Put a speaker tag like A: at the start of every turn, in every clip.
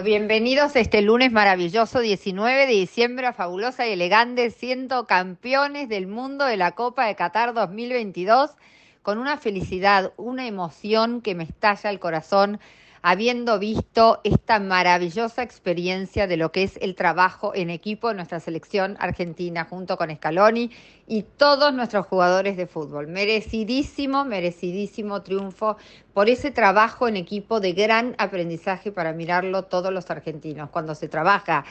A: Bienvenidos este lunes maravilloso 19 de diciembre a Fabulosa y Elegante, siendo campeones del mundo de la Copa de Qatar 2022, con una felicidad, una emoción que me estalla el corazón habiendo visto esta maravillosa experiencia de lo que es el trabajo en equipo de nuestra selección argentina junto con Scaloni y todos nuestros jugadores de fútbol. Merecidísimo, merecidísimo triunfo por ese trabajo en equipo de gran aprendizaje para mirarlo todos los argentinos. Cuando se trabaja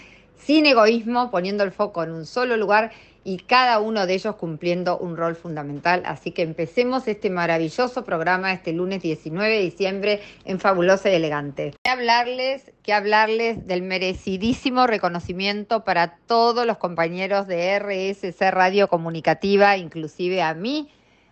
A: sin egoísmo, poniendo el foco en un solo lugar y cada uno de ellos cumpliendo un rol fundamental. Así que empecemos este maravilloso programa este lunes 19 de diciembre en Fabulosa y Elegante. Que hablarles, que hablarles del merecidísimo reconocimiento para todos los compañeros de RSC Radio Comunicativa, inclusive a mí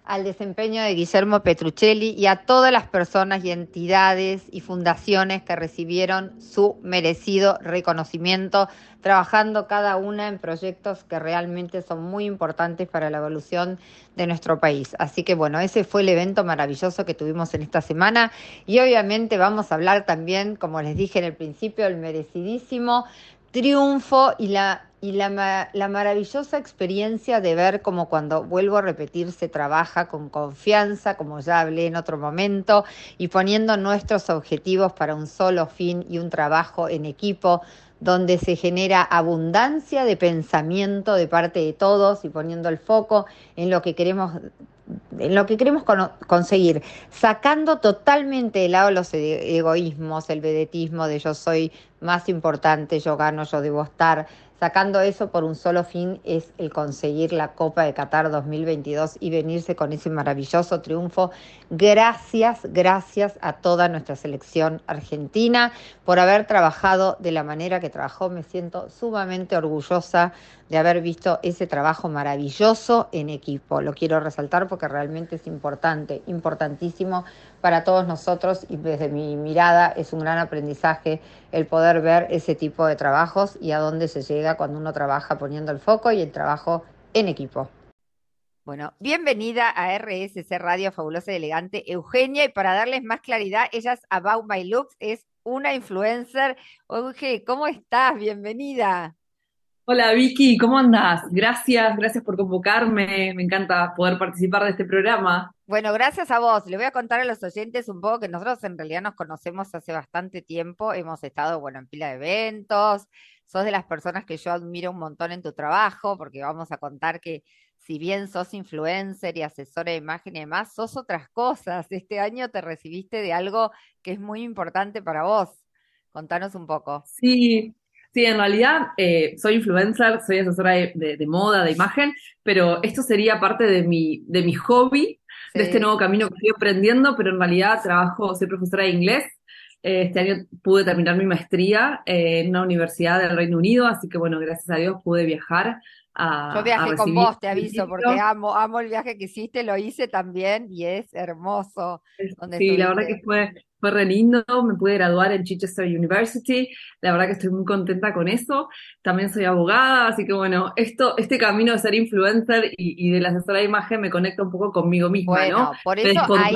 A: al desempeño de Guillermo Petruccelli y a todas las personas y entidades y fundaciones que recibieron su merecido reconocimiento, trabajando cada una en proyectos que realmente son muy importantes para la evolución de nuestro país. Así que bueno, ese fue el evento maravilloso que tuvimos en esta semana y obviamente vamos a hablar también, como les dije en el principio, el merecidísimo triunfo y la y la, la, maravillosa experiencia de ver como cuando vuelvo a repetir se trabaja con confianza, como ya hablé en otro momento, y poniendo nuestros objetivos para un solo fin y un trabajo en equipo donde se genera abundancia de pensamiento de parte de todos y poniendo el foco en lo que queremos en lo que queremos conseguir, sacando totalmente de lado los egoísmos, el vedetismo de yo soy más importante, yo gano, yo debo estar, sacando eso por un solo fin es el conseguir la Copa de Qatar 2022 y venirse con ese maravilloso triunfo. Gracias, gracias a toda nuestra selección argentina por haber trabajado de la manera que trabajó. Me siento sumamente orgullosa de haber visto ese trabajo maravilloso en equipo. Lo quiero resaltar porque realmente es importante, importantísimo para todos nosotros y desde mi mirada es un gran aprendizaje el poder ver ese tipo de trabajos y a dónde se llega cuando uno trabaja poniendo el foco y el trabajo en equipo. Bueno, bienvenida a RSC Radio Fabulosa y Elegante, Eugenia, y para darles más claridad, ella es About My Looks, es una influencer. Oye, ¿cómo estás? Bienvenida.
B: Hola Vicky, ¿cómo andas? Gracias, gracias por convocarme. Me encanta poder participar de este programa.
A: Bueno, gracias a vos. Le voy a contar a los oyentes un poco que nosotros en realidad nos conocemos hace bastante tiempo. Hemos estado, bueno, en pila de eventos. Sos de las personas que yo admiro un montón en tu trabajo, porque vamos a contar que si bien sos influencer y asesora de imagen y demás, sos otras cosas. Este año te recibiste de algo que es muy importante para vos. Contanos un poco.
B: Sí, Sí, en realidad eh, soy influencer, soy asesora de, moda, de imagen, pero esto sería parte de mi, de mi hobby, de este nuevo camino que estoy aprendiendo, pero en realidad trabajo, soy profesora de inglés. Eh, este año pude terminar mi maestría eh, en una universidad del Reino Unido, así que bueno, gracias a Dios pude viajar a,
A: Yo viajé con vos, te aviso, porque amo, amo el viaje que hiciste, lo hice también y es hermoso.
B: sí, la verdad que fue, fue re lindo, me pude graduar en Chichester University, la verdad que estoy muy contenta con eso, también soy abogada, así que bueno, esto, este camino de ser influencer y, de la asesora de imagen me conecta un poco conmigo misma, bueno,
A: por eso ahí,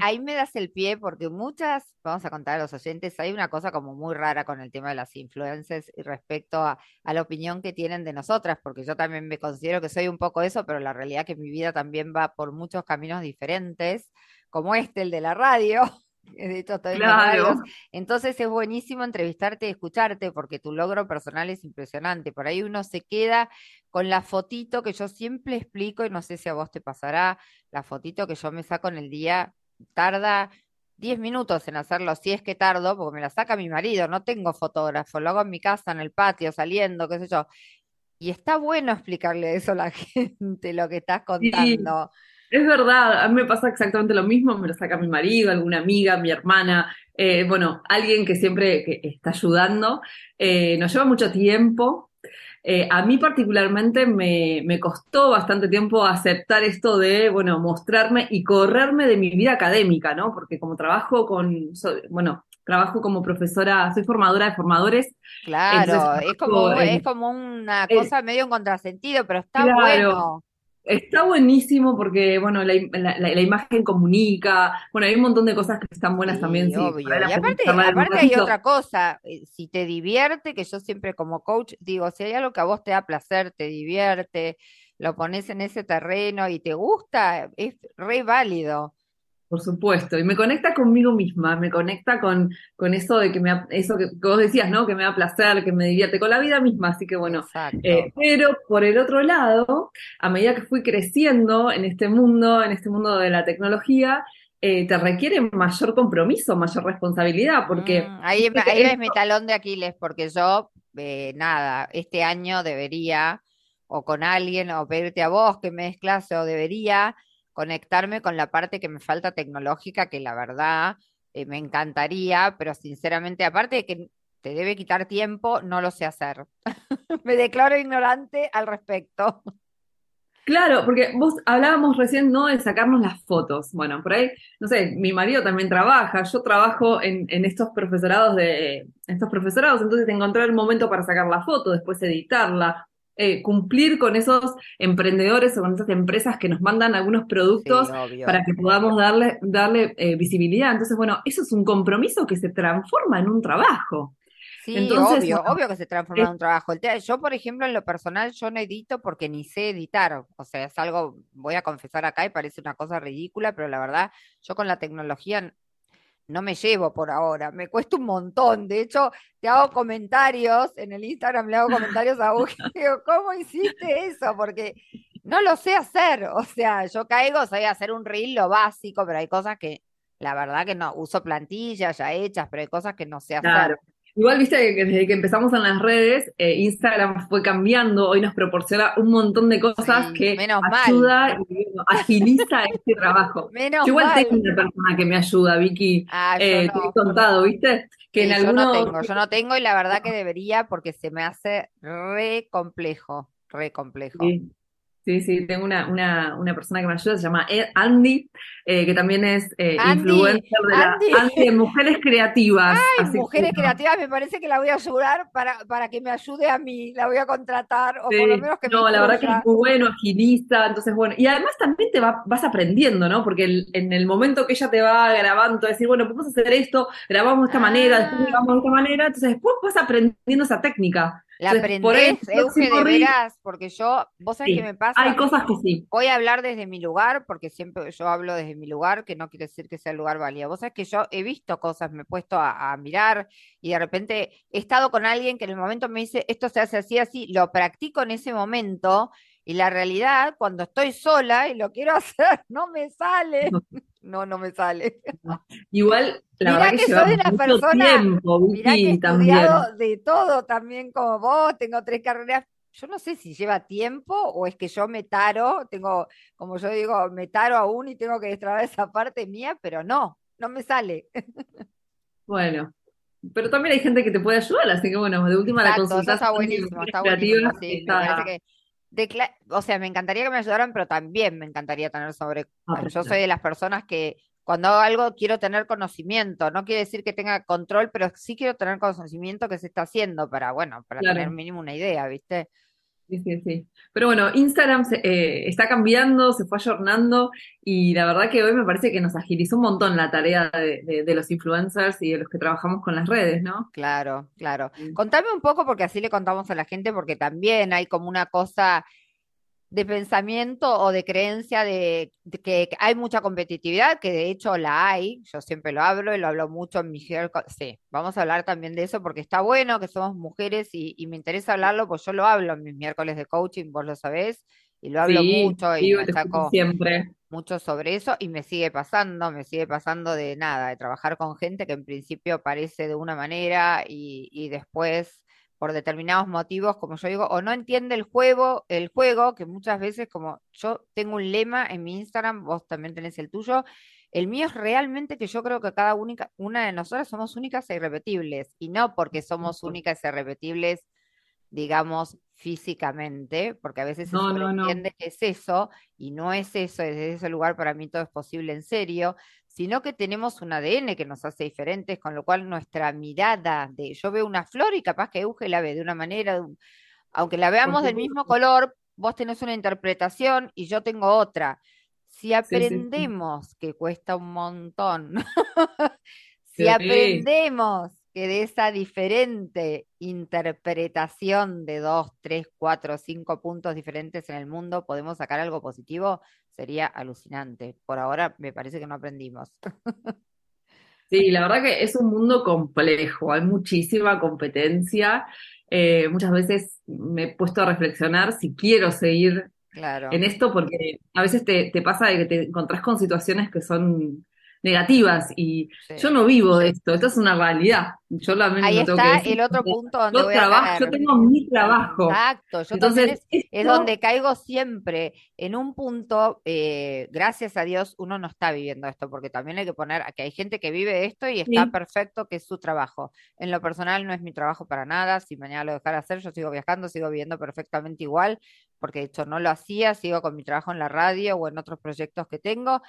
A: ahí, me das el pie, porque muchas, vamos a contar a los oyentes, hay una cosa como muy rara con el tema de las influencers y respecto a, a la opinión que tienen de nosotras, porque yo también me considero que soy un poco eso, pero la realidad es que mi vida también va por muchos caminos diferentes, como este, el de la radio. De hecho, claro. Entonces es buenísimo entrevistarte y escucharte porque tu logro personal es impresionante. Por ahí uno se queda con la fotito que yo siempre explico y no sé si a vos te pasará, la fotito que yo me saco en el día tarda 10 minutos en hacerlo, si es que tardo, porque me la saca mi marido, no tengo fotógrafo, lo hago en mi casa, en el patio, saliendo, qué sé yo. Y está bueno explicarle eso a la gente, lo que estás contando.
B: Es verdad, a mí me pasa exactamente lo mismo, me lo saca mi marido, alguna amiga, mi hermana, eh, bueno, alguien que siempre que está ayudando. Eh, nos lleva mucho tiempo. Eh, a mí particularmente me, me, costó bastante tiempo aceptar esto de, bueno, mostrarme y correrme de mi vida académica, ¿no? Porque como trabajo con, bueno, trabajo como profesora, soy formadora de formadores.
A: Claro, es, como, es como una cosa medio en contrasentido, pero está bueno.
B: Está buenísimo porque, bueno, la, la- imagen comunica, bueno, hay un montón de cosas que están buenas también,
A: Sí, obvio. Y aparte, aparte hay otra cosa, eh, si te divierte, que yo siempre como coach digo, si hay algo que a vos te da placer, te divierte, lo pones en ese terreno y te gusta, es re válido.
B: Por supuesto, y me conecta conmigo misma, me conecta con, con eso de que me, ha- eso que, que vos decías, ¿no? Que me da placer, que me divierte, con la vida misma, así que bueno, eh, pero por el otro lado, a medida que fui creciendo en este mundo, en este mundo de la tecnología, eh, te requiere mayor compromiso, mayor responsabilidad, porque
A: Mm, ahí, ahí ves mi talón de Aquiles, porque yo, eh, nada, este año debería, o con alguien, o pedirte a vos que me des clase, o debería conectarme con la parte que me falta tecnológica, que la verdad eh, me encantaría, pero sinceramente, aparte de que te debe quitar tiempo, no lo sé hacer. Me declaro ignorante al respecto.
B: Claro, porque vos hablábamos recién, ¿no? De sacarnos las fotos. Bueno, por ahí, no sé, mi marido también trabaja, yo trabajo en, en estos profesorados de, estos profesorados, entonces encontrar el momento para sacar la foto, después editarla, eh, cumplir con esos emprendedores o con esas empresas que nos mandan algunos productos para que podamos darle, darle eh, visibilidad. Entonces, bueno, eso es un compromiso que se transforma en un trabajo.
A: Sí,
B: Entonces,
A: obvio,
B: bueno,
A: obvio que se transforma
B: es-
A: en un trabajo. Yo, por ejemplo, en lo personal, yo no edito porque ni sé editar. O sea, es algo, voy a confesar acá y parece una cosa ridícula, pero la verdad, yo con la tecnología no me llevo por ahora. Me cuesta un montón. De hecho, te hago comentarios en el Instagram, le hago comentarios a digo, ¿cómo hiciste eso? Porque no lo sé hacer. O sea, yo caigo, sabía hacer un reel, lo básico, pero hay cosas que, la verdad que no, uso plantillas ya hechas, pero hay cosas que no sé hacer.
B: Igual, viste que desde que empezamos en las redes, eh, Instagram fue cambiando, hoy nos proporciona un montón de cosas
A: Sí,
B: que
A: menos mal,
B: ayuda y bueno, agiliza este trabajo.
A: menos
B: Yo igual tengo
A: mal.
B: una persona que me ayuda, Vicky,
A: Ah,
B: eh, te he
A: no.
B: contado, viste, que en
A: Sí, yo no
B: algunos,
A: tengo, yo no tengo y la verdad que debería porque se me hace re complejo, re complejo.
B: sí, sí, sí, tengo una, una, una persona que me ayuda, se llama Ed- Andy, eh, que también es eh,
A: Andy,
B: influencer de la
A: Andy,
B: Andy de Mujeres Creativas,
A: ay,
B: así
A: mujeres creativas, me parece que la voy a ayudar para, para que me ayude a mí, la voy a contratar o por lo menos que me
B: no, la verdad que es muy bueno, agiliza, entonces bueno, y además también te va, vas aprendiendo, ¿no? Porque el- en el momento que ella te va grabando, te va a decir, bueno, podemos hacer esto, grabamos de esta manera, después
A: Ah,
B: grabamos de esta manera, entonces después vas aprendiendo esa técnica.
A: ¿La
B: Entonces, por
A: aprendés, Euge,
B: próximo
A: de veras? Porque yo, vos sabés
B: sí,
A: me
B: hay
A: pasa,
B: cosas que sí.
A: Voy a hablar desde mi lugar, porque siempre yo hablo desde mi lugar, que no quiere decir que sea el lugar válido. Vos sabés que yo he visto cosas, me he puesto a, a mirar y de repente he estado con alguien que en el momento me dice, esto se hace así, así, lo practico en ese momento y la realidad, cuando estoy sola y lo quiero hacer, no me sale. No, no me sale.
B: Igual, la
A: Mirá
B: verdad que
A: soy una persona,
B: tiempo,
A: mirá que he
B: Vicky, también.
A: estudiado de todo también como vos, tengo tres carreras. Yo no sé si lleva tiempo o es que yo me taro, tengo, como yo digo, me taro aún y tengo que destrabar esa parte mía, pero no, no me sale.
B: Bueno, pero también hay gente que te puede ayudar, así que bueno, de última la
A: Exacto, eso
B: consultas
A: está buenísimo, está buenísimo, sí, me parece que, de o sea, me encantaría que me ayudaran, pero también me encantaría tener sobre, yo
B: aprender.
A: soy de las personas que cuando hago algo quiero tener conocimiento, no quiere decir que tenga control, pero sí quiero tener conocimiento que se está haciendo para, bueno, para tener mínimo una idea, ¿viste?
B: Sí, sí, sí. Pero bueno, Instagram se- eh, está cambiando, se fue ayornando y la verdad que hoy me parece que nos agilizó un montón la tarea de, de- de los influencers y de los que trabajamos con las redes, ¿no?
A: Claro, claro.
B: Sí.
A: Contame un poco porque así le contamos a la gente, porque también hay como una cosa de pensamiento o de creencia de, de que hay mucha competitividad, que de hecho la hay, yo siempre lo hablo y lo hablo mucho en mi sí, vamos a hablar también de eso porque está bueno que somos mujeres y, y me interesa hablarlo, pues yo lo hablo en mis miércoles de coaching, vos lo sabés, y lo hablo
B: Sí,
A: mucho y me saco
B: siempre.
A: mucho sobre eso y me sigue pasando, me sigue pasando de nada, de trabajar con gente que en principio parece de una manera y, y después por determinados motivos, como yo digo, o no entiende el juego, el juego, que muchas veces como yo tengo un lema en mi Instagram, vos también tenés el tuyo, el mío es realmente que yo creo que cada única, una de nosotras somos únicas e irrepetibles, y no porque somos únicas e irrepetibles digamos, físicamente, porque a veces se
B: No, no, no.
A: sobreentiende que es eso, y no es eso, desde ese lugar para mí todo es posible en serio, sino que tenemos un ADN que nos hace diferentes, con lo cual nuestra mirada de yo veo una flor y capaz que Euge la ve de una manera, aunque la veamos del mismo color, vos tenés una interpretación y yo tengo otra. Si
B: Sí, sí, sí.
A: aprendemos, que cuesta un montón, si aprendemos que de esa diferente interpretación de dos, tres, cuatro, cinco puntos diferentes en el mundo podemos sacar algo positivo, sería alucinante. Por ahora me parece que no aprendimos.
B: Sí, la verdad que es un mundo complejo, hay muchísima competencia. Eh, muchas veces me he puesto a reflexionar si quiero seguir
A: Claro,
B: en esto porque a veces te, te pasa de que te encontrás con situaciones que son negativas y yo no vivo de esto, esto es una realidad. Yo también
A: Ahí
B: tengo
A: está el otro punto donde
B: Yo
A: voy a
B: trabajo, yo tengo mi trabajo.
A: Exacto, yo
B: Entonces,
A: es, donde caigo siempre en un punto, eh, gracias a Dios, uno no está viviendo esto, porque también hay que poner que hay gente que vive esto y está
B: sí,
A: perfecto, que es su trabajo. En lo personal no es mi trabajo para nada, si mañana lo dejara hacer, yo sigo viajando, sigo viviendo perfectamente igual, porque de hecho no lo hacía, sigo con mi trabajo en la radio o en otros proyectos que tengo,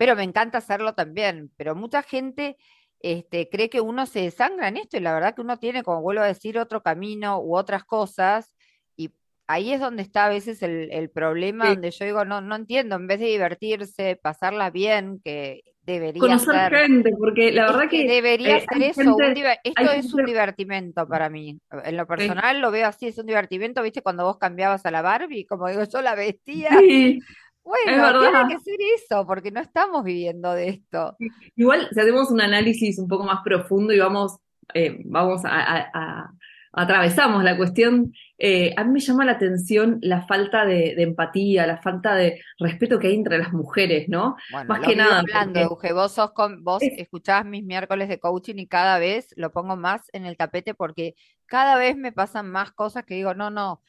A: pero me encanta hacerlo también. Pero mucha gente este, cree que uno se desangra en esto y la verdad que uno tiene, como vuelvo a decir, otro camino u otras cosas. Y ahí es donde está a veces el, el problema,
B: sí.
A: donde yo digo, no, no entiendo, en vez de divertirse, pasarla bien, que debería
B: Conocer
A: ser,
B: gente, porque la
A: es
B: verdad
A: que
B: que
A: debería
B: eh,
A: ser eso,
B: gente,
A: esto es un divertimento para mí. En lo
B: sí,
A: personal lo veo así, es un divertimento, ¿viste? Cuando vos cambiabas a la Barbie, como digo, yo la vestía.
B: sí,
A: Bueno, tiene que ser eso, porque no estamos viviendo de esto.
B: Igual, si hacemos un análisis un poco más profundo y vamos, eh, vamos a, a- a- atravesamos la cuestión, eh, a mí me llama la atención la falta de, de empatía, la falta de respeto que hay entre las mujeres, ¿no?
A: Bueno,
B: Más
A: lo
B: que nada,
A: hablando,
B: porque
A: Euge, vos sos con, vos
B: es,
A: escuchás mis miércoles de coaching y cada vez lo pongo más en el tapete porque cada vez me pasan más cosas que digo, no, no,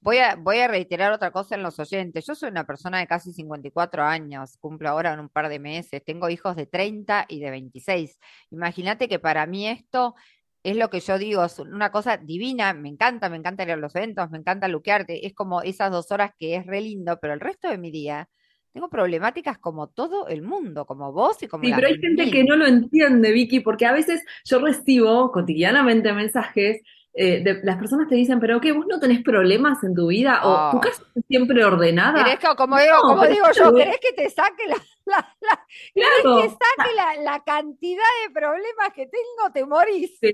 A: voy a, voy a reiterar otra cosa en los oyentes. Yo soy una persona de casi 54 años, cumplo ahora en un par de meses, tengo hijos de 30 y de 26. Imagínate que para mí esto es lo que yo digo, es una cosa divina, me encanta, me encanta ir a los eventos, me encanta luquearte, es como esas dos horas que es re lindo, pero el resto de mi día tengo problemáticas como todo el mundo, como vos y como
B: sí, pero hay gente que no lo entiende, Vicky, porque a veces yo recibo cotidianamente mensajes. Eh, de, las personas te dicen, pero ¿qué? ¿Vos no tenés problemas en tu vida? ¿O tu
A: Oh,
B: casa es siempre ordenada?
A: ¿querés que, como digo,
B: No,
A: como digo
B: yo
A: querés que te saque la, la- la- querés que saque la, la cantidad de problemas que tengo, te morís.
B: sí,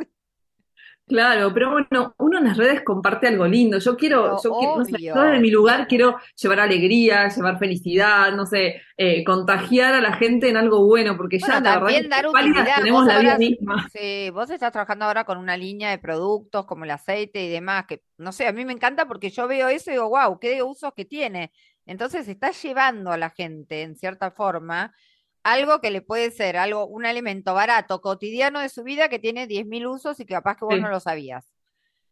B: Claro, pero bueno, uno en las redes comparte algo lindo. Yo quiero, yo quiero, no sé, yo desde mi lugar quiero llevar alegría, llevar felicidad, no sé, eh, contagiar a la gente en algo bueno, porque ya
A: Bueno,
B: la verdad
A: dar
B: pálidas tenemos la vida
A: ahora,
B: misma.
A: sí, vos estás trabajando ahora con una línea de productos como el aceite y demás, que no sé, a mí me encanta porque yo veo eso y digo, wow, qué usos que tiene. Entonces está llevando a la gente, en cierta forma, algo que le puede ser algo, un alimento barato, cotidiano de su vida que tiene 10.000 usos y que capaz que vos no lo sabías.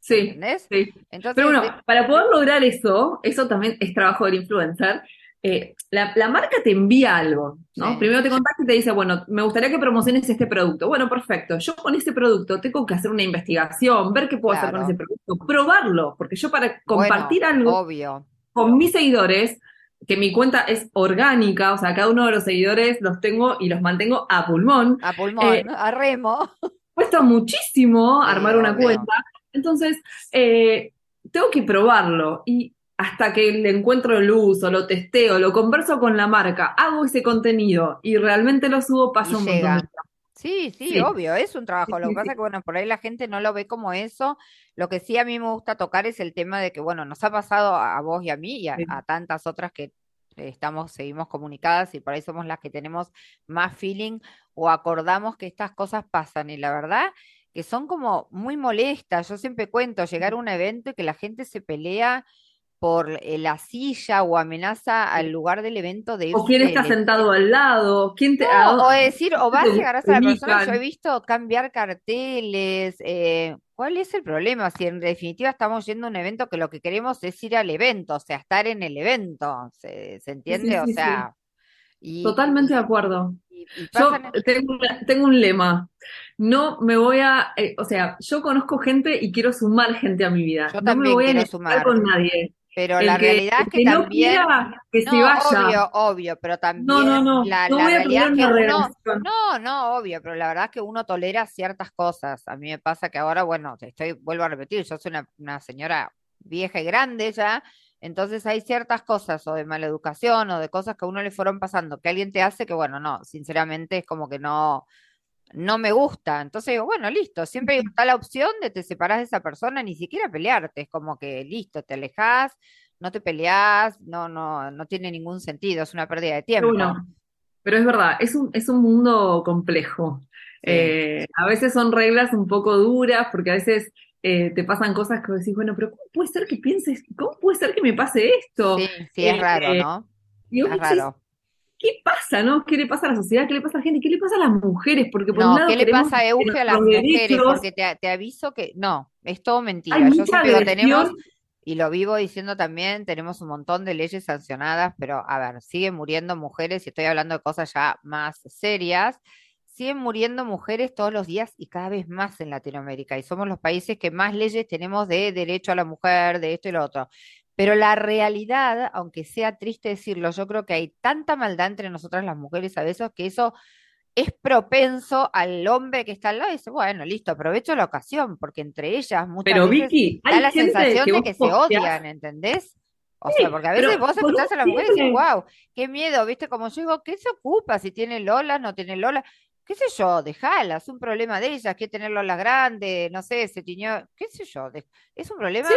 B: sí,
A: ¿Entendés?
B: sí. Pero
A: Entonces,
B: bueno,
A: de-
B: para poder lograr eso, eso también es trabajo del influencer. eh, la, la marca te envía algo, ¿no?
A: sí,
B: Primero te contacta y te dice, bueno, me gustaría que promociones este producto. Bueno, perfecto. Yo con ese producto tengo que hacer una investigación, ver qué puedo hacer con ese producto, probarlo, porque yo para
A: Bueno,
B: compartir algo
A: obvio.
B: con mis seguidores, que mi cuenta es orgánica, o sea, cada uno de los seguidores los tengo y los mantengo a pulmón,
A: A
B: eh,
A: pulmón, a remo.
B: cuesta muchísimo
A: Sí,
B: armar una cuenta, entonces eh, tengo que probarlo y hasta que le encuentro el uso, lo testeo, lo converso con la marca, hago ese contenido y realmente lo subo,
A: Y
B: pasa un montón de
A: llega.
B: tiempo.
A: Sí, sí,
B: Sí,
A: obvio, es un trabajo. Lo que pasa
B: sí.
A: que, bueno, por ahí la gente no lo ve como eso. Lo que sí a mí me gusta tocar es el tema de que, bueno, nos ha pasado a vos y a mí y a, a tantas otras que estamos, seguimos comunicadas y por ahí somos las que tenemos más feeling o acordamos que estas cosas pasan. Y la verdad que son como muy molestas. Yo siempre cuento llegar a un evento y que la gente se pelea por eh, la silla o amenaza al lugar del evento de
B: O quién está sentado al lado, quién te, a
A: No, o decir, o vas,
B: te
A: llegarás a la persona, yo he visto cambiar carteles, eh, ¿cuál es el problema? Si en definitiva estamos yendo a un evento que lo que queremos es ir al evento, o sea, estar en el evento, ¿se, se
B: Sí, sí,
A: entiende? O
B: sí.
A: sea, y,
B: Totalmente de
A: y,
B: acuerdo.
A: y, y
B: Yo tengo, un lema. No me voy a, eh, o sea, yo conozco gente y quiero sumar gente a mi vida.
A: yo
B: No me
A: también
B: voy a
A: quiero
B: enegar
A: sumar,
B: con nadie.
A: Pero
B: El
A: la
B: que,
A: realidad es que
B: que no
A: también,
B: que se
A: no,
B: vaya.
A: obvio, obvio, pero
B: No, no,
A: también
B: no.
A: la,
B: No
A: la realidad es que uno,
B: relación.
A: no, no, obvio, pero la verdad es que uno tolera ciertas cosas. A mí me pasa que ahora, bueno, estoy, vuelvo a repetir, yo soy una, una señora vieja y grande ya, Entonces hay ciertas cosas o de mala educación o de cosas que a uno le fueron pasando que alguien te hace que, bueno, no, sinceramente es como que no, no me gusta. Entonces digo, bueno, listo, siempre está la opción de te separas de esa persona, ni siquiera pelearte, es como que listo, te alejas, no te peleas, no, no, no tiene ningún sentido, es una pérdida de tiempo.
B: Pero es verdad, es un, es un mundo complejo. Eh, a veces son reglas un poco duras, porque a veces eh, te pasan cosas que decís, bueno, pero ¿cómo puede ser que pienses, cómo puede ser que me pase esto?
A: Sí, sí, es raro, eh, ¿no? es raro.
B: ¿Qué pasa, no? ¿Qué le pasa a la sociedad? ¿Qué le pasa a la gente? ¿Qué le pasa a las mujeres? Porque por
A: no,
B: un lado
A: ¿qué le pasa a Euge a las mujeres? Porque te, aviso que no, es todo mentira. Yo siempre lo tenemos, y lo vivo diciendo también, tenemos un montón de leyes sancionadas, pero a ver, siguen muriendo mujeres, y estoy hablando de cosas ya más serias, siguen muriendo mujeres todos los días y cada vez más en Latinoamérica. Y somos los países que más leyes tenemos de derecho a la mujer, de esto y lo otro. Pero la realidad, aunque sea triste decirlo, yo creo que hay tanta maldad entre nosotras las mujeres a veces que eso es propenso al hombre que está al lado y dice, bueno, listo, aprovecho la ocasión, porque entre ellas muchas
B: Pero,
A: veces
B: Vicky,
A: da la sensación de que se odian, ¿entendés? O sea, porque a veces vos escuchás a la mujer y dices, wow, qué miedo, ¿viste? Como yo digo, ¿qué se ocupa si tiene Lola, no tiene Lola? Qué sé yo, dejala, es un problema de ellas, que tenerlo las grandes, no sé, se tiñó, qué sé yo, es un problema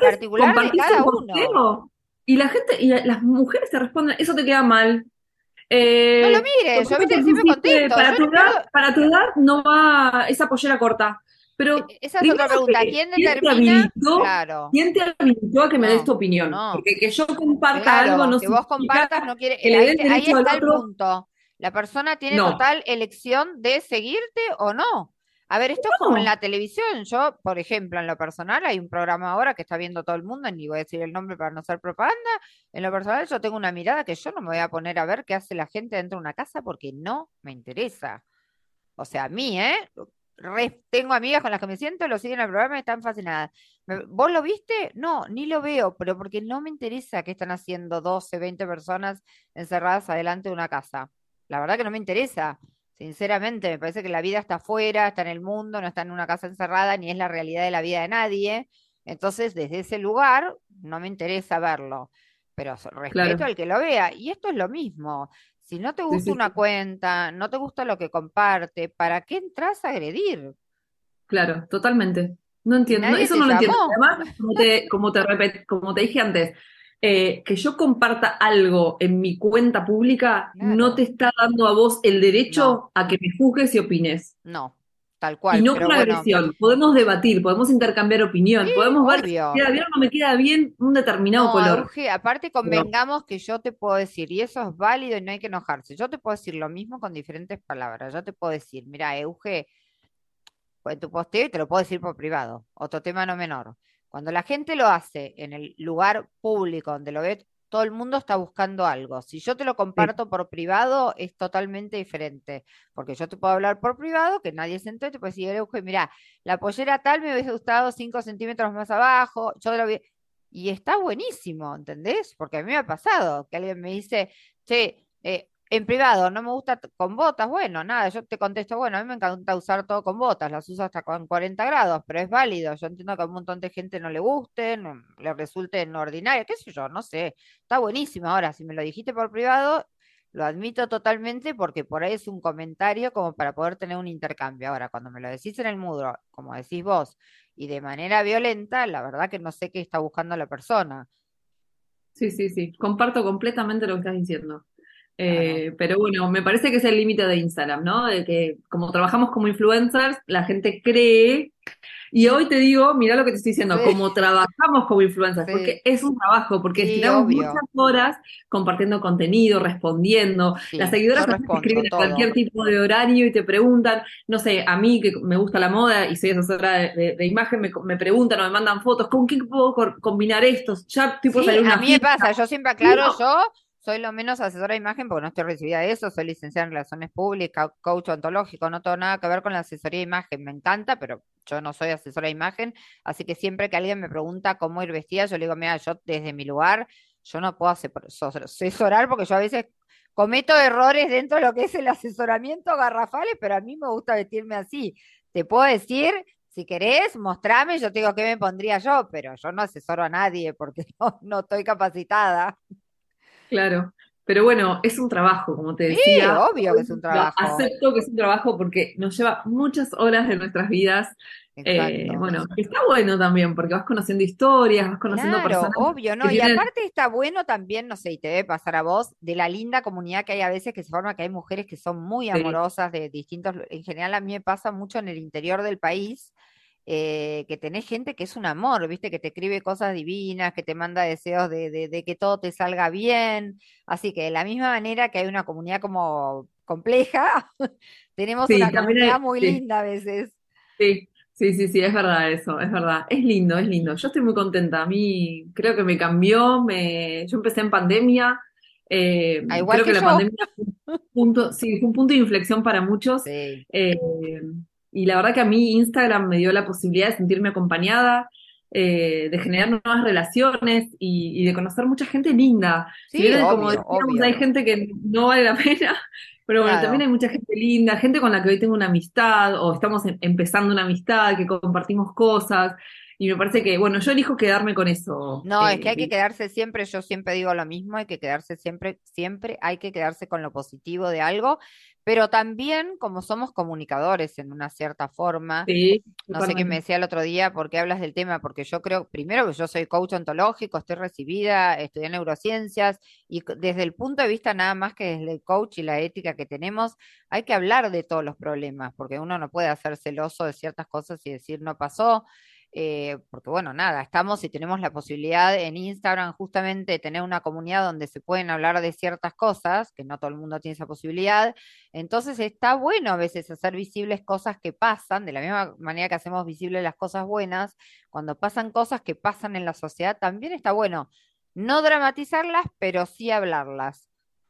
A: particular de cada uno.
B: Y la gente, y las mujeres te responden, eso te queda mal.
A: Eh, no lo mires, yo viste siempre contesto.
B: Para tu, edad, para tu edad no va esa pollera corta. Pero
A: e, esa es otra pregunta. ¿Quién determina?
B: claro. ¿Quién te habilitó a que me des tu opinión? Porque que yo comparta algo no
A: que vos compartas no quiere. ahí, ahí está el punto. La persona tiene total elección de seguirte o no. A ver, esto es como en la televisión. Yo, por ejemplo, en lo personal, hay un programa ahora que está viendo todo el mundo, ni voy a decir el nombre para no ser propaganda. En lo personal, yo tengo una mirada que yo no me voy a poner a ver qué hace la gente dentro de una casa porque no me interesa. O sea, a mí, ¿eh? tengo amigas con las que me siento, lo siguen el programa y están fascinadas. ¿Vos lo viste? No, ni lo veo, pero porque no me interesa qué están haciendo 12, 20 personas encerradas adelante de una casa. La verdad que no me interesa. Sinceramente, me parece que la vida está afuera, está en el mundo, no está en una casa encerrada, ni es la realidad de la vida de nadie. Entonces, desde ese lugar, no me interesa verlo. Pero respeto al que lo vea. Y esto es lo mismo. Si no te gusta una cuenta, no te gusta lo que comparte, ¿para qué entras a agredir?
B: Claro, totalmente. No entiendo. Eso no lo entiendo. Además, como te, como te, como te dije antes, eh, que yo comparta algo en mi cuenta pública no te está dando a vos el derecho a que me juzgues y opines.
A: No, tal cual.
B: Y no con agresión. Podemos debatir, podemos intercambiar opinión, podemos ver si me queda bien o no me queda bien un determinado color.
A: aparte convengamos que yo te puedo decir, y eso es válido y no hay que enojarse, yo te puedo decir lo mismo con diferentes palabras. Yo te puedo decir, mira, Euge, pues tu posteo y te lo puedo decir por privado. Otro tema no menor. Cuando la gente lo hace en el lugar público donde lo ve, todo el mundo está buscando algo. Si yo te lo comparto por privado, es totalmente diferente. Porque yo te puedo hablar por privado, que nadie se entere, te puedo decir, mira, la pollera tal me hubiese gustado 5 centímetros más abajo, yo lo vi. Y está buenísimo, ¿entendés? Porque a mí me ha pasado que alguien me dice, che, eh, en privado, no me gusta con botas, bueno, nada, yo te contesto, bueno, a mí me encanta usar todo con botas, las uso hasta con 40 grados, pero es válido, yo entiendo que a un montón de gente no le gusten, le resulten ordinario, qué sé yo, no sé, está buenísimo. Ahora, si me lo dijiste por privado, lo admito totalmente porque por ahí es un comentario como para poder tener un intercambio. Ahora, cuando me lo decís en el muro, como decís vos, y de manera violenta, la verdad que no sé qué está buscando la persona.
B: Sí, sí, sí, comparto completamente lo que estás diciendo. Eh, pero bueno, me parece que es el límite de Instagram, ¿no? De que como trabajamos como influencers, la gente cree. Y hoy te digo, mira lo que te estoy diciendo, como trabajamos como influencers, porque es un trabajo, porque estiramos muchas horas compartiendo contenido, respondiendo. Las seguidoras escriben en cualquier tipo de horario y te preguntan, no sé, a mí que me gusta la moda y soy asesora de, imagen, me, me, preguntan o me mandan fotos, ¿con qué puedo combinar estos? Ya tipo
A: sí, A mí me pasa, yo siempre aclaro, yo soy lo menos asesora de imagen porque no estoy recibida de eso, soy licenciada en Relaciones Públicas, coach ontológico, no tengo nada que ver con la asesoría de imagen, me encanta, pero yo no soy asesora de imagen, así que siempre que alguien me pregunta cómo ir vestida, yo le digo, mira, yo desde mi lugar, yo no puedo asesorar porque yo a veces cometo errores dentro de lo que es el asesoramiento garrafales, pero a mí me gusta vestirme así. Te puedo decir si querés, mostrame, yo te digo qué me pondría yo, pero yo no asesoro a nadie porque no, no estoy capacitada.
B: Claro. Pero bueno, es un trabajo, como te
A: Sí,
B: decía.
A: obvio que es un trabajo.
B: Acepto que es un trabajo porque nos lleva muchas horas de nuestras vidas. Eh, bueno, está bueno también porque vas conociendo historias, vas conociendo
A: Claro,
B: personas
A: obvio, ¿no? Y aparte está bueno también, no sé, y te debe pasar a vos, de la linda comunidad que hay a veces que se forma, que hay mujeres que son muy
B: Sí,
A: amorosas de distintos, en general a mí me pasa mucho en el interior del país, eh, que tenés gente que es un amor, ¿viste? Que te escribe cosas divinas, que te manda deseos de, de, de que todo te salga bien. Así que de la misma manera que hay una comunidad como compleja, tenemos
B: sí,
A: una
B: hay...
A: comunidad muy
B: Sí,
A: linda a veces.
B: sí, sí, sí, sí, es verdad eso, es verdad. Es lindo, es lindo. Yo estoy muy contenta. A mí creo que me cambió, me... yo empecé en pandemia. eh,
A: Ah, igual
B: creo
A: que
B: que la
A: yo.
B: pandemia fue un punto, sí, fue un punto de inflexión para muchos.
A: Sí,
B: eh, y la verdad que a mí Instagram me dio la posibilidad de sentirme acompañada, eh, de generar nuevas relaciones y, y de conocer mucha gente linda.
A: Sí,
B: bien, como
A: obvio,
B: decíamos, hay
A: obvio.
B: gente que no vale la pena, pero bueno, también hay mucha gente linda, gente con la que hoy tengo una amistad o estamos em- empezando una amistad, que compartimos cosas. Y me parece que, bueno, yo elijo quedarme con eso.
A: No, es que
B: eh,
A: hay que quedarse siempre, yo siempre digo lo mismo, hay que quedarse siempre, siempre hay que quedarse con lo positivo de algo, pero también como somos comunicadores en una cierta forma,
B: sí,
A: no sé qué me decía el otro día, ¿por qué hablas del tema? Porque yo creo, primero que yo soy coach ontológico, estoy recibida, estudié neurociencias y desde el punto de vista nada más que desde el coach y la ética que tenemos, hay que hablar de todos los problemas, porque uno no puede hacer celoso de ciertas cosas y decir no pasó. Eh, porque bueno, nada, estamos y tenemos la posibilidad en Instagram justamente de tener una comunidad donde se pueden hablar de ciertas cosas, que no todo el mundo tiene esa posibilidad, entonces está bueno a veces hacer visibles cosas que pasan, de la misma manera que hacemos visibles las cosas buenas, cuando pasan cosas que pasan en la sociedad, también está bueno no dramatizarlas, pero sí hablarlas.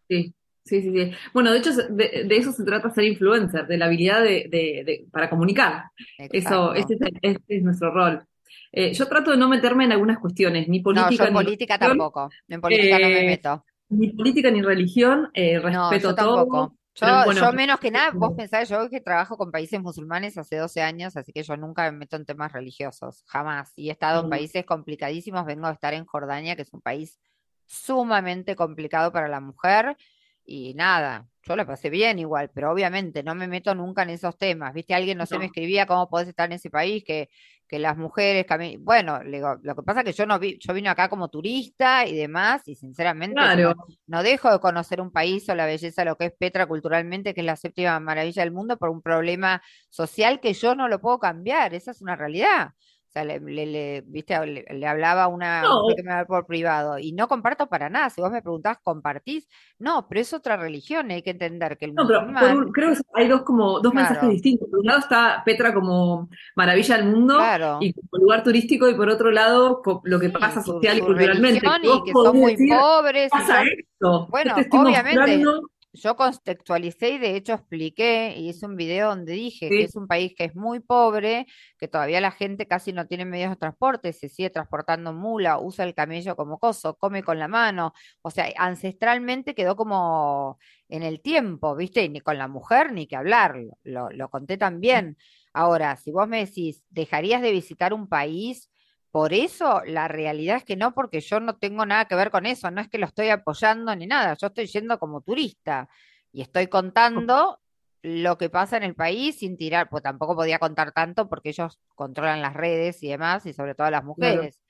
B: Sí, sí, sí, sí. Bueno, de hecho, de, de eso se trata ser influencer, de la habilidad de, de- de- para comunicar. Eso, este es, este es nuestro rol. Eh, yo trato de no meterme en algunas cuestiones, ni
A: No, yo
B: política
A: en
B: ni
A: política
B: religión,
A: tampoco, en política no me
B: eh,
A: meto.
B: ni política ni religión, eh,
A: No, yo
B: respeto todo,
A: Yo,
B: bueno,
A: yo menos que nada, vos pensás, yo que trabajo con países musulmanes hace 12 años, así que yo nunca me meto en temas religiosos, jamás. Y he estado en países complicadísimos, vengo de estar en Jordania, que es un país sumamente complicado para la mujer, y nada, yo la pasé bien igual, pero obviamente no me meto nunca en esos temas. Viste, alguien, no sé, me
B: no,
A: escribía cómo podés estar en ese país, que, que las mujeres cami- Bueno, le digo, lo que pasa es que yo no vi, yo vine acá como turista y demás, y sinceramente, si no, no dejo de conocer un país o la belleza, lo que es Petra culturalmente, que es la séptima maravilla del mundo, por un problema social que yo no lo puedo cambiar. Esa es una realidad. O sea, le, le- le- viste, le, le hablaba una
B: no,
A: que me por privado y no comparto para nada. Si vos me preguntás, ¿compartís? No, pero es otra religión. Hay que entender que el
B: no, pero un- creo que hay dos como dos mensajes distintos. Por un lado está Petra como maravilla del mundo
A: claro,
B: y como lugar turístico, y por otro lado lo que
A: sí,
B: pasa
A: su,
B: social y culturalmente. Que
A: y
B: vos
A: que son muy
B: decir,
A: pobres y
B: pasa esto,
A: bueno,
B: estoy
A: obviamente.
B: mostrando,
A: Yo contextualicé y de hecho expliqué, y hice un video donde dije que es un país que es muy pobre, que todavía la gente casi no tiene medios de transporte, se sigue transportando mula, usa el camello como coso, come con la mano, o sea, ancestralmente quedó como en el tiempo, ¿viste? Y ni con la mujer ni que hablar, lo, lo lo conté también. Ahora, si vos me decís, ¿dejarías de visitar un país? Por eso, la realidad es que no, porque yo no tengo nada que ver con eso, no es que lo estoy apoyando ni nada, yo estoy yendo como turista y estoy contando lo que pasa en el país sin tirar, pues tampoco podía contar tanto porque ellos controlan las redes y demás, y sobre todo las
B: claro.
A: mujeres.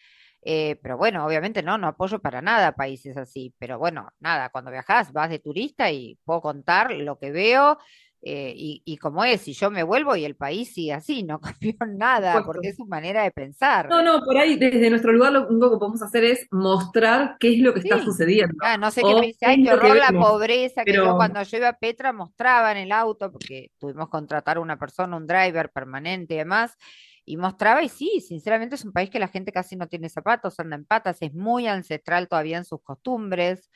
A: Eh, pero bueno, obviamente no, no apoyo para nada países así, pero bueno, nada, cuando viajas vas de turista y puedo contar lo que veo eh, y, y como es, si yo me vuelvo y el país sigue así, no cambió nada, porque es su manera de pensar.
B: No, no, por ahí desde nuestro lugar lo único que podemos hacer es mostrar qué es lo que está sucediendo
A: Ah, no sé qué me dice, ay, qué horror la pobreza, que yo cuando yo iba a Petra mostraba en el auto, porque tuvimos que contratar una persona, un driver permanente y demás, y mostraba, y sí, sinceramente es un país que la gente casi no tiene zapatos, anda en patas, es muy ancestral todavía en sus costumbres.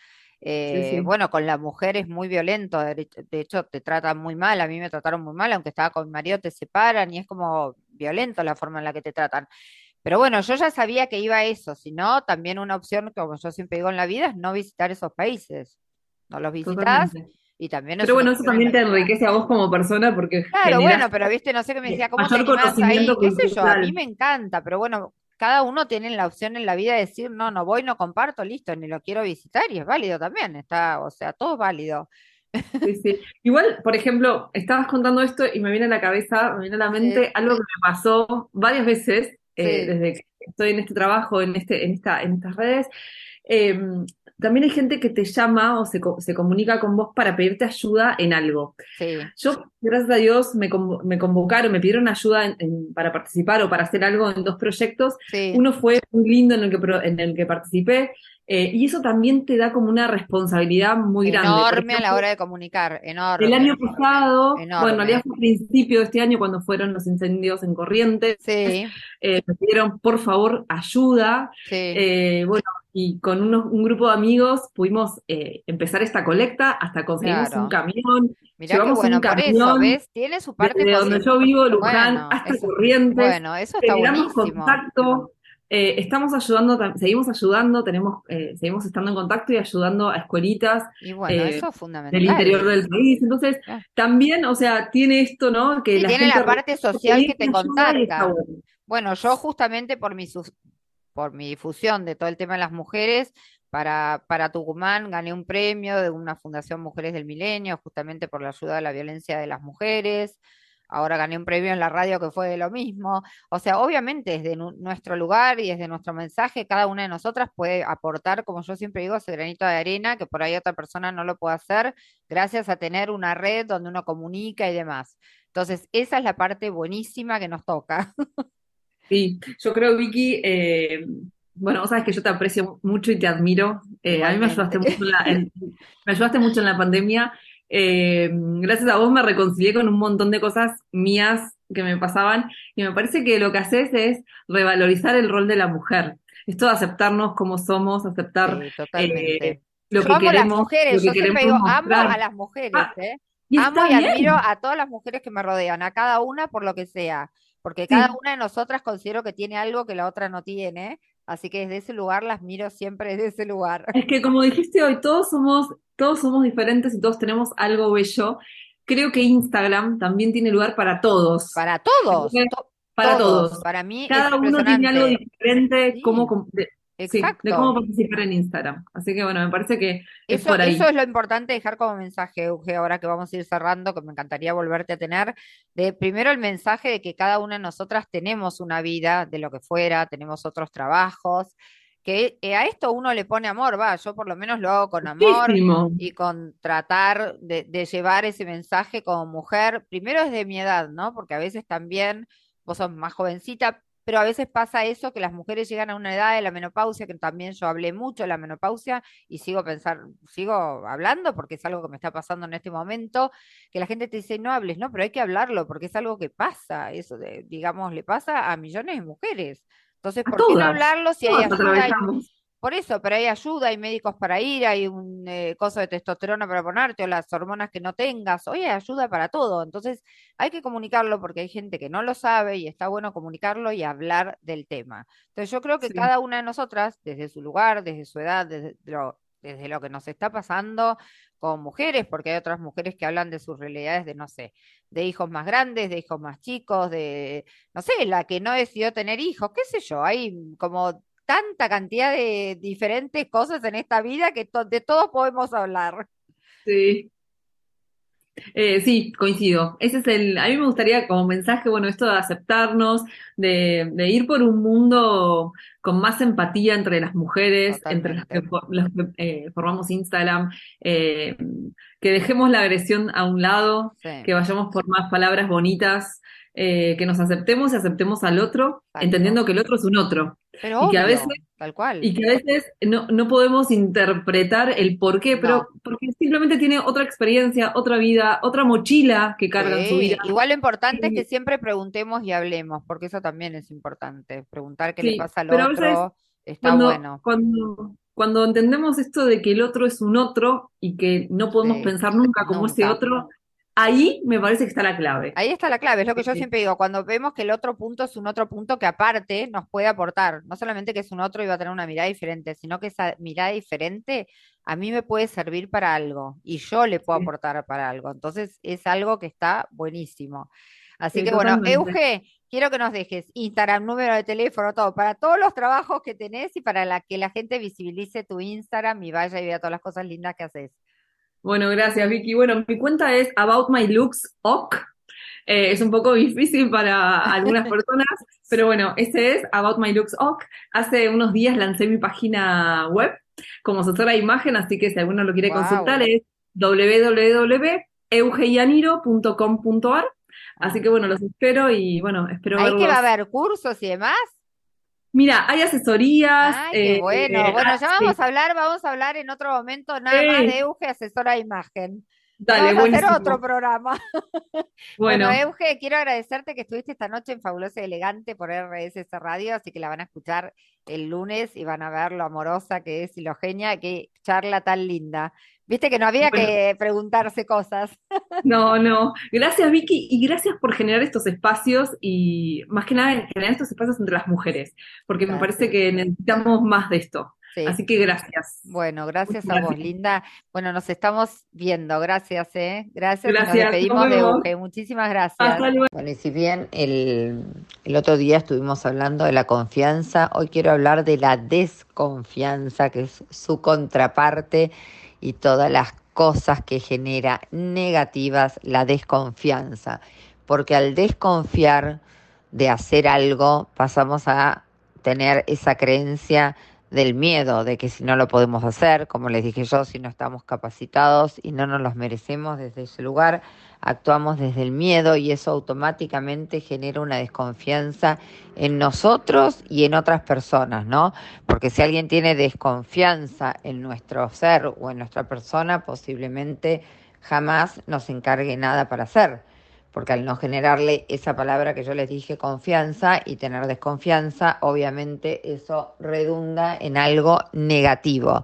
A: Eh,
B: sí,
A: bueno, con la mujer es muy violento, de hecho te tratan muy mal, a mí me trataron muy mal, aunque estaba con mi marido, te separan y es como violento la forma en la que te tratan. Pero bueno, yo ya sabía que iba a eso, si no, también una opción, como yo siempre digo en la vida, es no visitar esos países. No los visitas
B: totalmente.
A: Y también
B: Pero bueno, eso también te enriquece a vos como persona porque
A: Claro, bueno, pero viste, no sé qué me decía, ¿cómo te animás ahí? ¿Qué sé yo? A mí me encanta, pero bueno, cada uno tiene la opción en la vida de decir, no, no voy, no comparto, listo, ni lo quiero visitar y es válido también, está, o sea, todo es válido.
B: Sí, sí. Igual, por ejemplo, estabas contando esto y me viene a la cabeza, me viene a la mente algo que me pasó varias veces eh, desde que estoy en este trabajo, en, este, en, esta, en estas redes. Em, también hay gente que te llama o se, se, comunica con vos para pedirte ayuda en algo.
A: Sí.
B: Yo, gracias a Dios, me, me convocaron, me pidieron ayuda para participar o para hacer algo en dos proyectos. Uno fue muy lindo en el que, en el que participé, eh, y eso también te da como una responsabilidad muy grande.
A: Enorme a la hora de comunicar, enorme.
B: El año pasado, bueno, en realidad fue a principio de este año cuando fueron los incendios en Corrientes,
A: sí.
B: eh, me pidieron por favor ayuda.
A: Sí.
B: Eh, bueno, y con unos, un grupo de amigos pudimos eh, empezar esta colecta hasta conseguimos un camión.
A: Mirá Llevamos bueno, un camión eso, ¿ves? Tiene su parte
B: de donde yo vivo, Luján, hasta Corrientes.
A: Bueno, eso está buenísimo.
B: contacto eh, estamos ayudando, seguimos ayudando, tenemos, eh, seguimos estando en contacto y ayudando a escuelitas
A: eh,
B: del interior del país. Entonces, también, o sea, tiene esto, ¿no?
A: Que la tiene la parte social que te contacta. Bueno. yo justamente por mi, por mi difusión de todo el tema de las mujeres, para, para Tucumán gané un premio de una Fundación Mujeres del Milenio, justamente por la ayuda a la violencia de las mujeres ahora gané un premio en la radio que fue de lo mismo. O sea, obviamente desde nuestro lugar y desde nuestro mensaje, cada una de nosotras puede aportar, como yo siempre digo, ese granito de arena que por ahí otra persona no lo puede hacer, gracias a tener una red donde uno comunica y demás. Entonces, esa es la parte buenísima que nos toca.
B: Sí, yo creo, Vicky, eh, bueno, vos sabes que yo te aprecio mucho y te admiro. Eh, a mí me ayudaste, mucho me ayudaste mucho en la pandemia eh, gracias a vos me reconcilié con un montón de cosas mías que me pasaban y me parece que lo que haces es revalorizar el rol de la mujer. Esto de aceptarnos como somos, aceptar
A: eh, lo que queremos. Las mujeres, yo siempre digo, amo a las mujeres, ah, ¿eh? amo y admiro a todas las mujeres que me rodean, a cada una por lo que sea, porque cada una de nosotras considero que tiene algo que la otra no tiene, Así que desde ese lugar las miro siempre desde ese lugar.
B: Es que como dijiste hoy, todos somos, todos somos diferentes y todos tenemos algo bello. Creo que Instagram también tiene lugar para todos.
A: Para todos.
B: para todos.
A: Para mí.
B: Cada uno tiene algo diferente, como, de cómo participar en Instagram. Así que bueno, me parece que
A: es
B: por ahí.
A: Eso es lo importante dejar como mensaje, Euge, ahora que vamos a ir cerrando, que me encantaría volverte a tener. De primero el mensaje de que cada una de nosotras tenemos una vida de lo que fuera, tenemos otros trabajos, que eh, a esto uno le pone amor, va, yo por lo menos lo hago con amor y con tratar de, de llevar ese mensaje como mujer, primero es de mi edad, ¿no? Porque a veces también vos sos más jovencita, pero a veces pasa eso, que las mujeres llegan a una edad de la menopausia, que también yo hablé mucho de la menopausia y sigo pensar, sigo hablando porque es algo que me está pasando en este momento, que la gente te dice, no hables, no, pero hay que hablarlo porque es algo que pasa, eso digamos, le pasa a millones de mujeres. Entonces, ¿por qué no hablarlo si hay ayuda? Por eso, pero hay ayuda, hay médicos para ir, hay un eh, coso de testosterona para ponerte o las hormonas que no tengas. Hoy hay ayuda para todo. Entonces hay que comunicarlo porque hay gente que no lo sabe y está bueno comunicarlo y hablar del tema. Entonces yo creo que cada una de nosotras, desde su lugar, desde su edad, desde lo, desde lo que nos está pasando con mujeres, porque hay otras mujeres que hablan de sus realidades de, no sé, de hijos más grandes, de hijos más chicos, de, no sé, la que no decidió tener hijos, qué sé yo, hay como tanta cantidad de diferentes cosas en esta vida que de todo podemos hablar.
B: Sí. Eh, sí, coincido. Ese es el, a mí me gustaría como mensaje, bueno, esto de aceptarnos, de, ir por un mundo con más empatía entre las mujeres, entre las que, eh, formamos Instagram, eh, que dejemos la agresión a un lado, que vayamos por más palabras bonitas, eh, que nos aceptemos y aceptemos al otro, entendiendo que el otro es un otro.
A: Pero
B: y que a veces,
A: tal cual.
B: Y que a veces no, no podemos interpretar el por qué, pero porque simplemente tiene otra experiencia, otra vida, otra mochila que carga en su vida.
A: Igual lo importante es que siempre preguntemos y hablemos, porque eso también es importante. Preguntar qué le pasa al otro está bueno.
B: Cuando, cuando entendemos esto de que el otro es un otro y que no podemos pensar nunca como ese otro, ahí me parece que está la clave.
A: Ahí está la clave, es lo que yo siempre digo, cuando vemos que el otro punto es un otro punto que aparte nos puede aportar, no solamente que es un otro y va a tener una mirada diferente, sino que esa mirada diferente a mí me puede servir para algo y yo le puedo aportar para algo. Entonces es algo que está buenísimo. Así que bueno, Euge, quiero que nos dejes Instagram, número de teléfono, todo, para todos los trabajos que tenés y para la, que la gente visibilice tu Instagram y vaya y vea todas las cosas lindas que haces.
B: Bueno, gracias Vicky. Bueno, mi cuenta es About My Looks Ok. Eh, es un poco difícil para algunas personas, pero bueno, este es About My Looks Ok. Hace unos días lancé mi página web como asesora de imagen, así que si alguno lo quiere consultar es www.eugeianiro.com.ar. Así que bueno, los espero y bueno, espero
A: ¿Ahí que va a haber cursos y demás?
B: Mira, hay asesorías.
A: Ay, qué eh, bueno. Eh, bueno, ya vamos a hablar, vamos a hablar en otro momento nada más de Euge, asesora de imagen.
B: Dale,
A: vamos a hacer otro programa. Bueno. Euge, quiero agradecerte que estuviste esta noche en Fabulosa y Elegante por RSS Radio, así que la van a escuchar el lunes y van a ver lo amorosa que es y lo genia, qué charla tan linda. Viste que no había que preguntarse cosas.
B: No, no. Gracias, Vicky, y gracias por generar estos espacios y más que nada generar estos espacios entre las mujeres, porque me parece que necesitamos más de esto. Así que gracias.
A: Bueno, gracias a vos, Linda. Bueno, nos estamos viendo. Gracias, ¿eh? Gracias. Gracias. Nos despedimos de Uge. Muchísimas gracias. Bueno, y si bien el, el otro día estuvimos hablando de la confianza, hoy quiero hablar de la desconfianza, que es su contraparte y todas las cosas que genera negativas la desconfianza. Porque al desconfiar de hacer algo, pasamos a tener esa creencia del miedo, de que si no lo podemos hacer, como les dije yo, si no estamos capacitados y no nos los merecemos desde ese lugar, actuamos desde el miedo y eso automáticamente genera una desconfianza en nosotros y en otras personas, ¿no? Porque si alguien tiene desconfianza en nuestro ser o en nuestra persona, posiblemente jamás nos encargue nada para hacer porque al no generarle esa palabra que yo les dije, confianza, y tener desconfianza, obviamente eso redunda en algo negativo.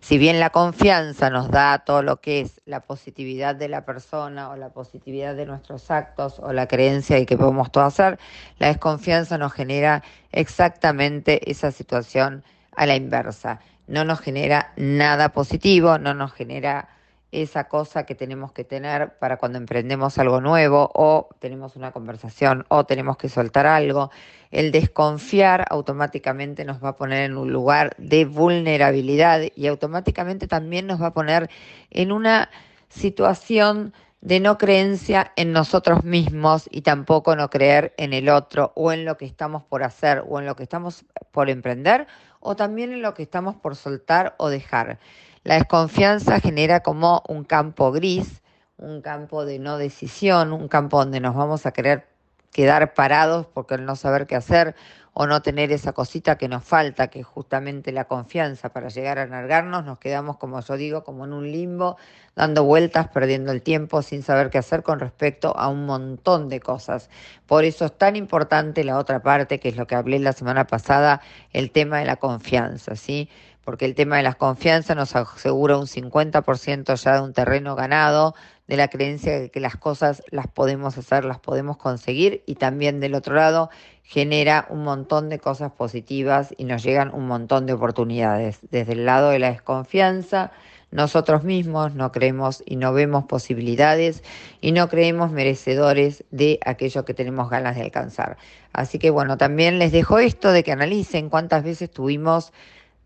A: Si bien la confianza nos da todo lo que es la positividad de la persona o la positividad de nuestros actos o la creencia de que podemos todo hacer, la desconfianza nos genera exactamente esa situación a la inversa. No nos genera nada positivo, no nos genera esa cosa que tenemos que tener para cuando emprendemos algo nuevo o tenemos una conversación o tenemos que soltar algo. El desconfiar automáticamente nos va a poner en un lugar de vulnerabilidad y automáticamente también nos va a poner en una situación de no creencia en nosotros mismos y tampoco no creer en el otro o en lo que estamos por hacer o en lo que estamos por emprender o también en lo que estamos por soltar o dejar. La desconfianza genera como un campo gris, un campo de no decisión, un campo donde nos vamos a querer quedar parados porque el no saber qué hacer o no tener esa cosita que nos falta, que es justamente la confianza para llegar a alargarnos, nos quedamos, como yo digo, como en un limbo, dando vueltas, perdiendo el tiempo, sin saber qué hacer con respecto a un montón de cosas. Por eso es tan importante la otra parte, que es lo que hablé la semana pasada, el tema de la confianza, ¿sí? Porque el tema de las confianzas nos asegura un 50% ya de un terreno ganado, de la creencia de que las cosas las podemos hacer, las podemos conseguir y también del otro lado genera un montón de cosas positivas y nos llegan un montón de oportunidades. Desde el lado de la desconfianza, nosotros mismos no creemos y no vemos posibilidades y no creemos merecedores de aquello que tenemos ganas de alcanzar. Así que bueno, también les dejo esto de que analicen cuántas veces tuvimos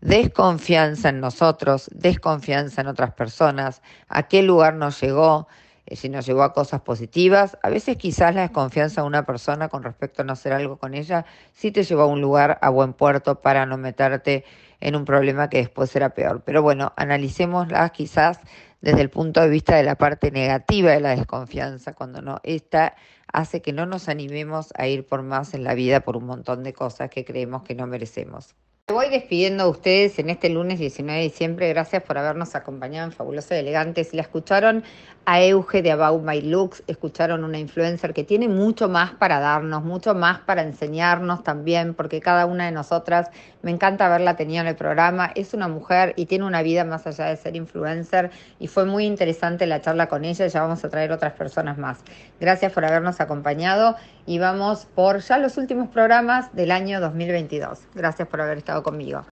A: desconfianza en nosotros, desconfianza en otras personas, a qué lugar nos llegó, eh, si nos llegó a cosas positivas. A veces quizás la desconfianza de una persona con respecto a no hacer algo con ella sí te llevó a un lugar a buen puerto para no meterte en un problema que después será peor. Pero bueno, analicémosla quizás desde el punto de vista de la parte negativa de la desconfianza, cuando no, esta hace que no nos animemos a ir por más en la vida por un montón de cosas que creemos que no merecemos. Voy despidiendo a ustedes en este lunes 19 de diciembre. Gracias por habernos acompañado en Fabulosa y Elegantes. La escucharon a Euge de About My Looks, escucharon una influencer que tiene mucho más para darnos, mucho más para enseñarnos también, porque cada una de nosotras, me encanta haberla tenido en el programa, es una mujer y tiene una vida más allá de ser influencer y fue muy interesante la charla con ella, ya vamos a traer otras personas más. Gracias por habernos acompañado y vamos por ya los últimos programas del año 2022. Gracias por haber estado conmigo.